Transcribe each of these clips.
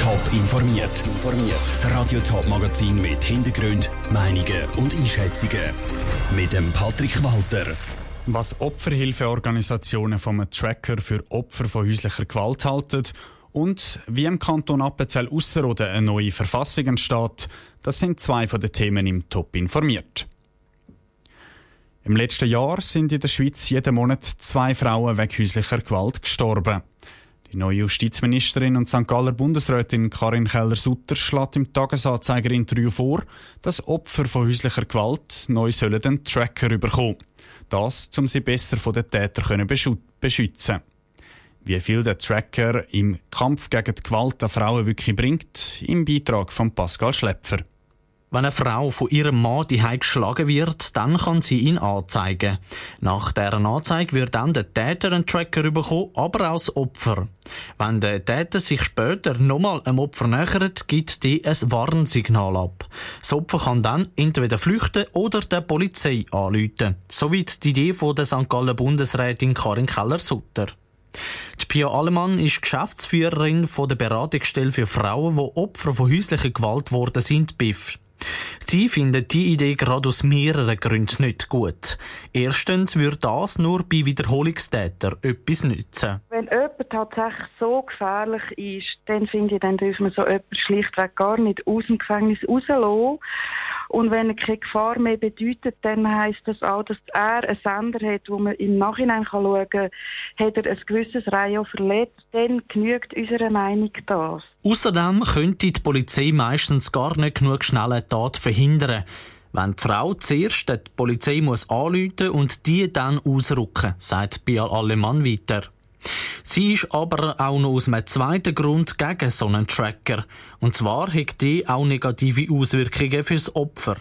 Top informiert. Das Radio Top Magazin mit Hintergrund, Meinungen und Einschätzungen mit dem Patrick Walter. Was Opferhilfeorganisationen vom Tracker für Opfer von häuslicher Gewalt halten und wie im Kanton Appenzell Ausserrhoden eine neue Verfassung entsteht, das sind zwei von den Themen im Top informiert. Im letzten Jahr sind in der Schweiz jeden Monat zwei Frauen wegen häuslicher Gewalt gestorben. Die neue Justizministerin und St. Galler Bundesrätin Karin Keller-Sutter schlägt im Tagesanzeigerinterview vor, dass Opfer von häuslicher Gewalt neu sollen einen Tracker bekommen. Das, um sie besser von den Tätern beschützen Wie viel der Tracker im Kampf gegen die Gewalt an Frauen wirklich bringt, im Beitrag von Pascal Schlepfer. Wenn eine Frau von ihrem Mann die geschlagen wird, dann kann sie ihn anzeigen. Nach deren Anzeige wird dann der Täter einen Tracker bekommen, aber auch das Opfer. Wenn der Täter sich später nochmal einem Opfer nähert, gibt die ein Warnsignal ab. Das Opfer kann dann entweder flüchten oder der Polizei anrufen. Soweit die Idee von der St. Gallen Bundesrätin Karin Keller-Sutter. Die Pia Allemann ist Geschäftsführerin von der Beratungsstelle für Frauen, die Opfer von häuslicher Gewalt geworden sind, BIF. Sie finden die Idee gerade aus mehreren Gründen nicht gut. Erstens würde das nur bei Wiederholungstätern etwas nützen. Wenn jemand tatsächlich so gefährlich ist, dann finde ich, dann dürfen wir so jemanden schlichtweg gar nicht aus dem Gefängnis rauslassen. Und wenn er keine Gefahr mehr bedeutet, dann heisst das auch, dass er einen Sender hat, wo man im Nachhinein schauen kann, hat er ein gewisses Reihe verletzt, dann genügt unserer Meinung das. Außerdem könnte die Polizei meistens gar nicht genug schnell eine Tat verhindern. Wenn die Frau zuerst die Polizei muss anrufen und die dann ausrücken, sagt Bial Allemann weiter. Sie ist aber auch noch aus einem zweiten Grund gegen so einen Tracker. Und zwar hat die auch negative Auswirkungen fürs Opfer.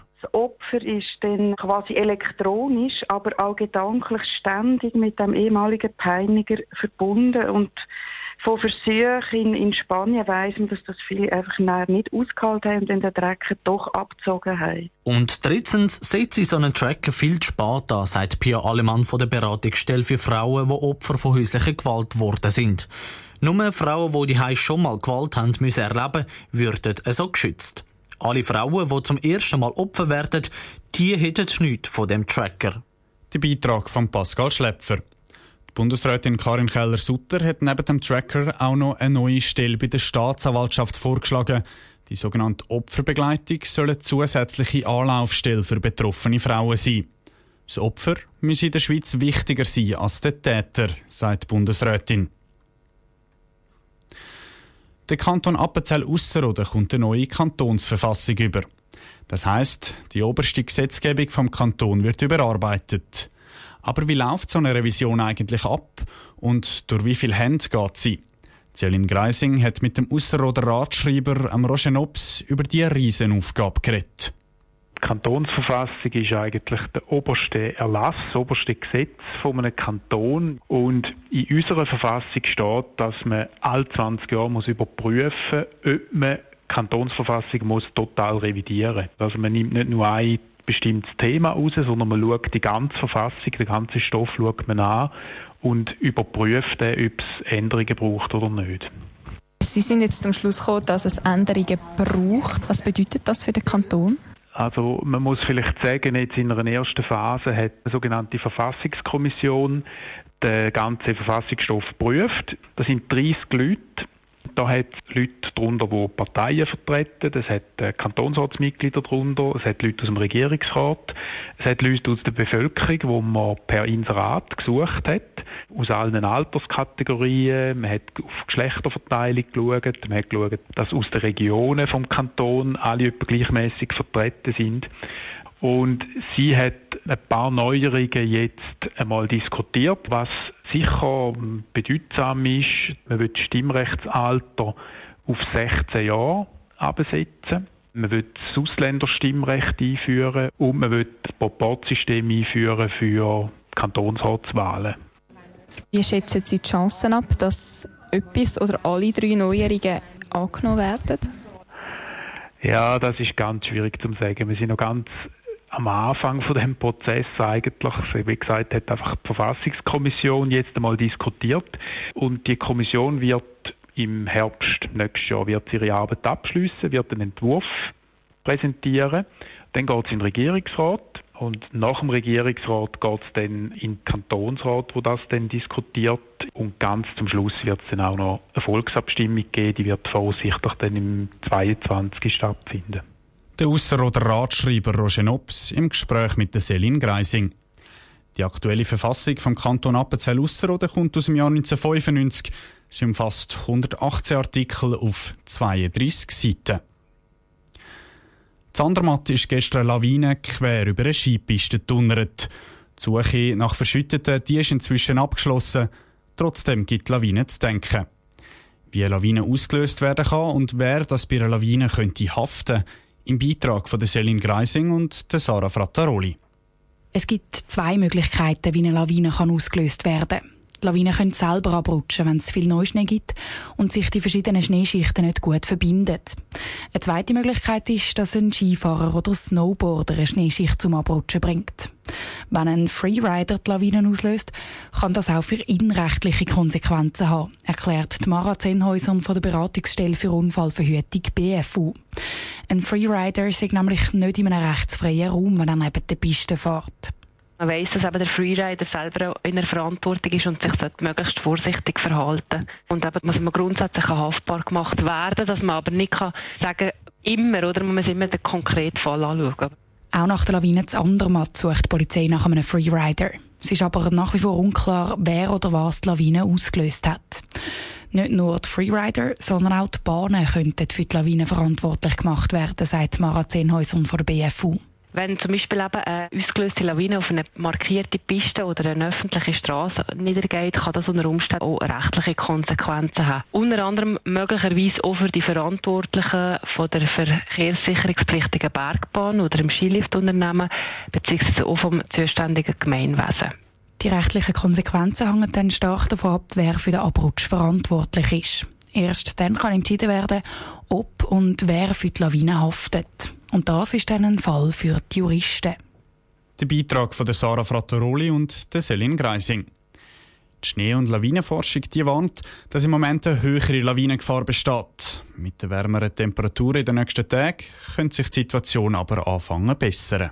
Opfer ist dann quasi elektronisch, aber auch gedanklich ständig mit dem ehemaligen Peiniger verbunden und von Versuchen in, in Spanien weiss man, dass das viele einfach nicht ausgehalten haben und den Dreck doch abgezogen haben. Und drittens setzt sie so einen Tracker viel zu spät an, sagt Pia Alemann von der Beratungsstelle für Frauen, die Opfer von häuslicher Gewalt geworden sind. Nur Frauen, die die schon mal Gewalt haben müssen erleben, würden so geschützt. Alle Frauen, die zum ersten Mal Opfer werden, die hätten nichts von dem Tracker. Der Beitrag von Pascal Schlepfer. Bundesrätin Karin Keller-Sutter hat neben dem Tracker auch noch eine neue Stelle bei der Staatsanwaltschaft vorgeschlagen. Die sogenannte Opferbegleitung soll eine zusätzliche Anlaufstelle für betroffene Frauen sein. Das Opfer muss in der Schweiz wichtiger sein als der Täter, sagt die Bundesrätin. Der Kanton Appenzell Ausserrhoden kommt eine neue Kantonsverfassung über. Das heißt, die oberste Gesetzgebung vom Kanton wird überarbeitet. Aber wie läuft so eine Revision eigentlich ab und durch wie viele Hände geht sie? Celine Greising hat mit dem Ausserrhoder Ratschreiber am Roger Nobs über diese Riesenaufgabe geredet. Die Kantonsverfassung ist eigentlich der oberste Erlass, das oberste Gesetz von einem Kanton. Und in unserer Verfassung steht, dass man alle 20 Jahre muss überprüfen muss, ob man die Kantonsverfassung muss total revidieren muss. Also man nimmt nicht nur ein bestimmtes Thema raus, sondern man schaut die ganze Verfassung, den ganzen Stoff schaut man an und überprüft, ob es Änderungen braucht oder nicht. Sie sind jetzt zum Schluss gekommen, dass es Änderungen braucht. Was bedeutet das für den Kanton? Also man muss vielleicht sagen, jetzt in einer ersten Phase hat eine sogenannte Verfassungskommission den ganzen Verfassungsstoff geprüft. Das sind 30 Leute da hat es Leute darunter, die Parteien vertreten, es hat äh, Kantonsratsmitglieder darunter, es hat Leute aus dem Regierungsrat, es hat Leute aus der Bevölkerung, die man per Inserat gesucht hat, aus allen Alterskategorien, man hat auf Geschlechterverteilung geschaut, man hat geschaut, dass aus den Regionen vom Kanton alle gleichmäßig vertreten sind. Und sie hat ein paar Neuerungen jetzt einmal diskutiert, was sicher bedeutsam ist. Man will das Stimmrechtsalter auf 16 Jahre absetzen. Man will das Ausländerstimmrecht einführen und man will das Proportsystem einführen für Kantonsratswahlen. Wie schätzen Sie die Chancen ab, dass etwas oder alle drei Neuerungen angenommen werden? Ja, das ist ganz schwierig zu sagen. Wir sind noch ganz am Anfang von dem Prozess eigentlich, wie gesagt, hat einfach die Verfassungskommission jetzt einmal diskutiert und die Kommission wird im Herbst nächstes Jahr wird ihre Arbeit abschließen, wird einen Entwurf präsentieren. Dann geht es in den Regierungsrat und nach dem Regierungsrat geht es dann in den Kantonsrat, wo das dann diskutiert. Und ganz zum Schluss wird es dann auch noch eine Volksabstimmung geben, die wird voraussichtlich dann im 22. stattfinden. Der Ausserrhoder Ratschreiber Roger Nops im Gespräch mit der Selin Greising. Die aktuelle Verfassung vom Kanton Appenzell Ausserrhoden kommt aus dem Jahr 1995. Sie umfasst 118 Artikel auf 32 Seiten. Zandermatt ist gestern eine Lawine quer über eine Skipiste getunnert. Die Suche nach Verschütteten die ist inzwischen abgeschlossen. Trotzdem gibt die Lawine zu denken. Wie eine Lawine ausgelöst werden kann und wer das bei einer Lawine könnte haften, im Beitrag von der Selin Greising und der Sarah Frattaroli. Es gibt zwei Möglichkeiten, wie eine Lawine kann ausgelöst werden kann. Die Lawinen können selber abrutschen, wenn es viel Neuschnee gibt und sich die verschiedenen Schneeschichten nicht gut verbinden. Eine zweite Möglichkeit ist, dass ein Skifahrer oder Snowboarder eine Schneeschicht zum Abrutschen bringt. Wenn ein Freerider die Lawinen auslöst, kann das auch für ihn rechtliche Konsequenzen haben, erklärt Mara Zenhäuser von der Beratungsstelle für Unfallverhütung BFU. Ein Freerider ist nämlich nicht in einem rechtsfreien Raum, wenn er neben der Piste fährt. Man weiss, dass eben der Freerider selber in der Verantwortung ist und sich möglichst vorsichtig verhalten Und eben muss man grundsätzlich haftbar gemacht werden, dass man aber nicht kann sagen immer, oder man muss immer den konkreten Fall anschauen. Auch nach der Lawine zu Andermatt sucht die Polizei nach einem Freerider. Es ist aber nach wie vor unklar, wer oder was die Lawine ausgelöst hat. Nicht nur die Freerider, sondern auch die Bahnen könnten für die Lawine verantwortlich gemacht werden, sagt Mara Zehnhäuser von der BFU. Wenn zum Beispiel eben eine ausgelöste Lawine auf eine markierte Piste oder eine öffentliche Straße niedergeht, kann das unter Umständen auch rechtliche Konsequenzen haben. Unter anderem möglicherweise auch für die Verantwortlichen von der verkehrssicherungspflichtigen Bergbahn oder dem Skiliftunternehmen beziehungsweise auch vom zuständigen Gemeinwesen. Die rechtlichen Konsequenzen hängen dann stark davon ab, wer für den Abrutsch verantwortlich ist. Erst dann kann entschieden werden, ob und wer für die Lawine haftet. Und das ist dann ein Fall für die Juristen. Der Beitrag von der Sarah Frattaroli und der Selin Greising. Die Schnee- und Lawinenforschung die warnt, dass im Moment eine höhere Lawinengefahr besteht. Mit den wärmeren Temperaturen in den nächsten Tagen könnte sich die Situation aber anfangen bessern.